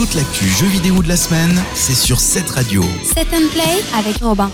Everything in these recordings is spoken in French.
Toute l'actu jeux vidéo de la semaine, c'est sur cette radio. Set and Play avec Robin.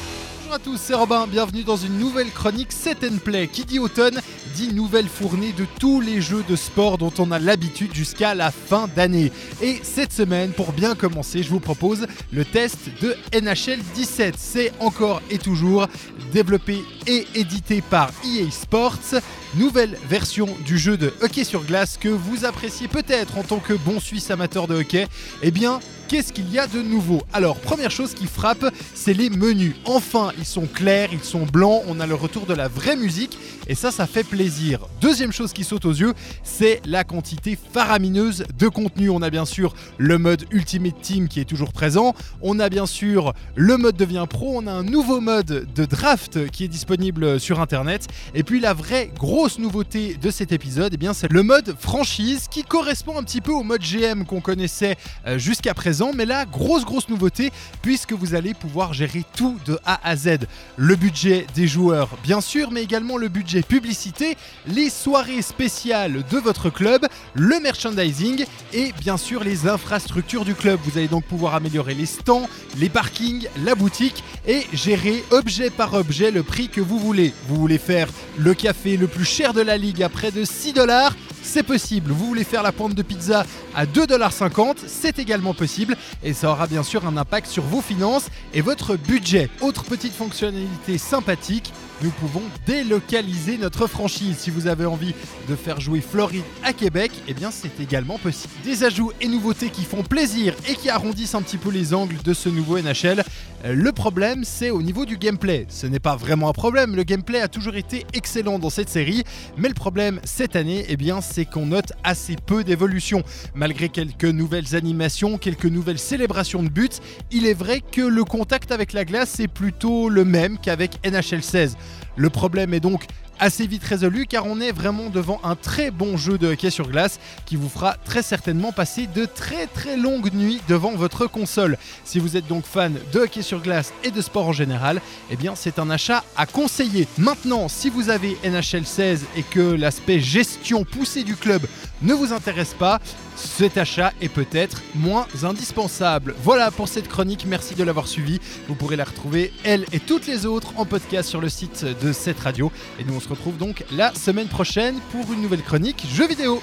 Bonjour à tous, c'est Robin, bienvenue dans une nouvelle chronique Set and Play. Qui dit automne dit nouvelle fournée de tous les jeux de sport dont on a l'habitude jusqu'à la fin d'année. Et cette semaine, pour bien commencer, je vous propose le test de NHL 17. C'est encore et toujours développé et édité par EA Sports. Nouvelle version du jeu de hockey sur glace que vous appréciez peut-être en tant que bon Suisse amateur de hockey. Eh bien, qu'est-ce qu'il y a de nouveau Alors, première chose qui frappe, c'est les menus. Enfin, ils sont clairs, ils sont blancs, on a le retour de la vraie musique et ça, ça fait plaisir. Deuxième chose qui saute aux yeux, c'est la quantité faramineuse de contenu. On a bien sûr le mode Ultimate Team qui est toujours présent, on a bien sûr le mode devient pro, on a un nouveau mode de draft qui est disponible sur internet et puis la vraie grosse nouveauté de cet épisode, eh c'est le mode franchise qui correspond un petit peu au mode GM qu'on connaissait euh, jusqu'à présent, mais là grosse grosse nouveauté puisque vous allez pouvoir gérer tout de A à Z. Le budget des joueurs bien sûr, mais également le budget publicité, les soirées spéciales de votre club, le merchandising et bien sûr les infrastructures du club. Vous allez donc pouvoir améliorer les stands, les parkings, la boutique et gérer objet par objet le prix que vous voulez. Vous voulez faire le café le plus cher de la ligue à près de 6 dollars c'est possible. Vous voulez faire la pointe de pizza à 2,50$, c'est également possible et ça aura bien sûr un impact sur vos finances et votre budget. Autre petite fonctionnalité sympathique, nous pouvons délocaliser notre franchise. Si vous avez envie de faire jouer Floride à Québec, eh bien c'est également possible. Des ajouts et nouveautés qui font plaisir et qui arrondissent un petit peu les angles de ce nouveau NHL. Le problème, c'est au niveau du gameplay. Ce n'est pas vraiment un problème, le gameplay a toujours été excellent dans cette série, mais le problème cette année, eh c'est qu'on note assez peu d'évolution. Malgré quelques nouvelles animations, quelques nouvelles célébrations de buts, il est vrai que le contact avec la glace est plutôt le même qu'avec NHL 16. Le problème est donc assez vite résolu car on est vraiment devant un très bon jeu de hockey sur glace qui vous fera très certainement passer de très très longues nuits devant votre console. Si vous êtes donc fan de hockey sur glace et de sport en général, eh bien c'est un achat à conseiller. Maintenant, si vous avez NHL 16 et que l'aspect gestion poussée du club ne vous intéresse pas, cet achat est peut-être moins indispensable. Voilà pour cette chronique, merci de l'avoir suivi. Vous pourrez la retrouver, elle et toutes les autres, en podcast sur le site de cette radio. Et nous on se retrouve donc la semaine prochaine pour une nouvelle chronique jeux vidéo.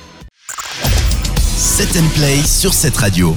Set and Play sur cette radio.